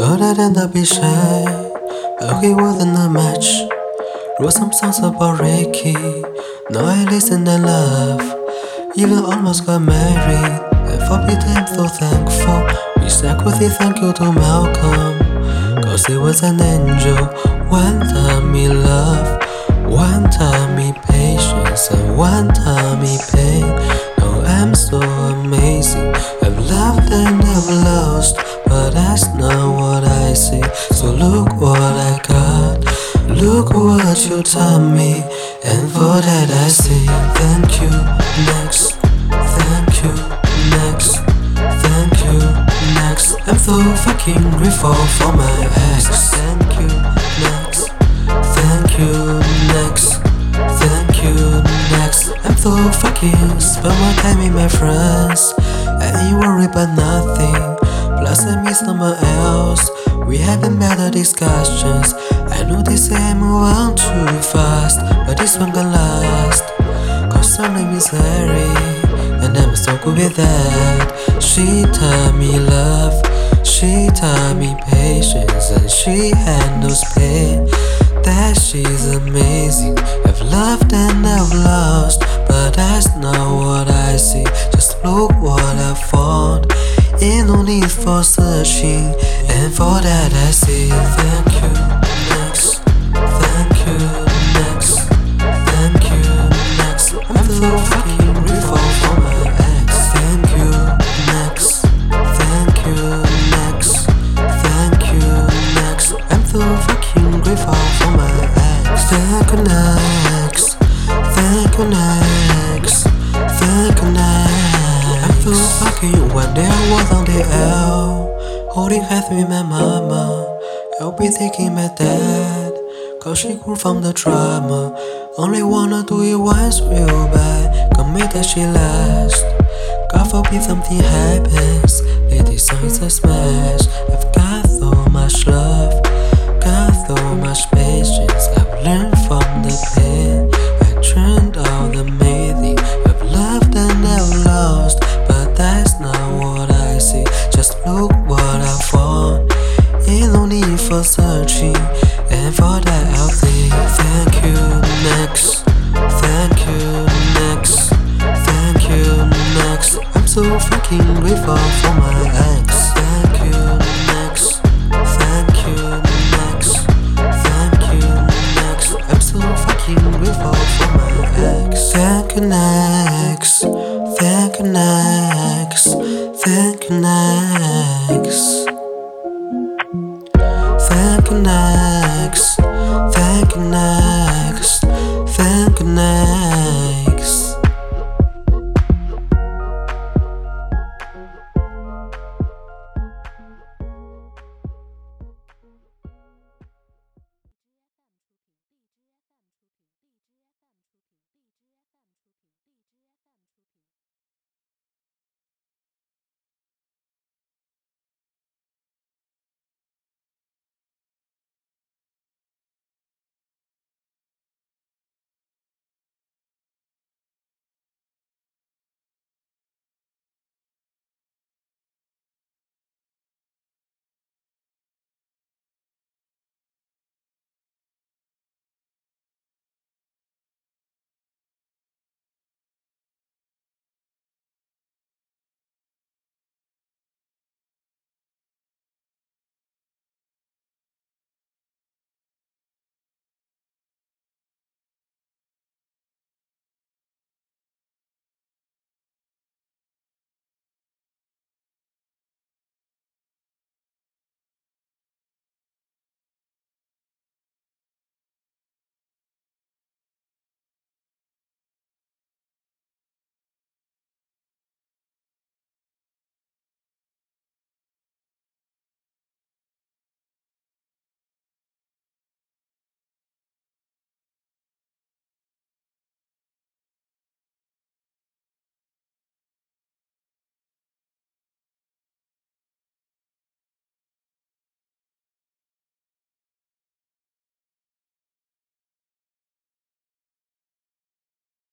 Thought I'd end up be shy, he wasn't a match. Wrote some songs about Ricky, now I listen and love. Even almost got married, and for Peter I'm so thankful. We sang with a thank you to Malcolm, cause he was an angel. One time he love, one time he patience, and one time he pain. Oh, I'm so amazing. I've loved and I've lost, but that's not I see. So look what I got, look what you taught me, and for that I say thank you. Next, thank you. Next, thank you. Next, I'm so fucking grateful for my ex. Thank you. Next, thank you. Next, thank you. Next, I'm so fucking spend more time with my friends. I ain't worried about nothing. Plus, I miss someone else. We having better discussions. I know they say I move on too fast, but this one gonna last. Cause her name is Larry, and I'm so good with that. She taught me love, she taught me patience, and she handles pain. That she's amazing. I've loved and I've lost, but that's not what I see. Just look what I found. Ain't no need for searching, and for that I say thank you. Next, thank you. Next, thank you. Next, I'm so fucking grateful for my ex. Thank you. Next, thank you. Next, thank you. Next, I'm so fucking grateful for my ex. Thank you. Next, thank you. Next, thank you. Next. So fucking one day I was on the L, holding hands with my mama. I'll be thinking my dad, cause she grew from the trauma. Only wanna do it once real bad, commit that she last. God forbid something happens, lady song is a smash. Searching, and for that I'll say thank you. Next, thank you. Next, thank you. Next, I'm so fucking grateful for my ex. Thank you. Next, thank you. Next, thank you. Next, I'm so fucking grateful for my ex. Thank you. Next, next, thank you next.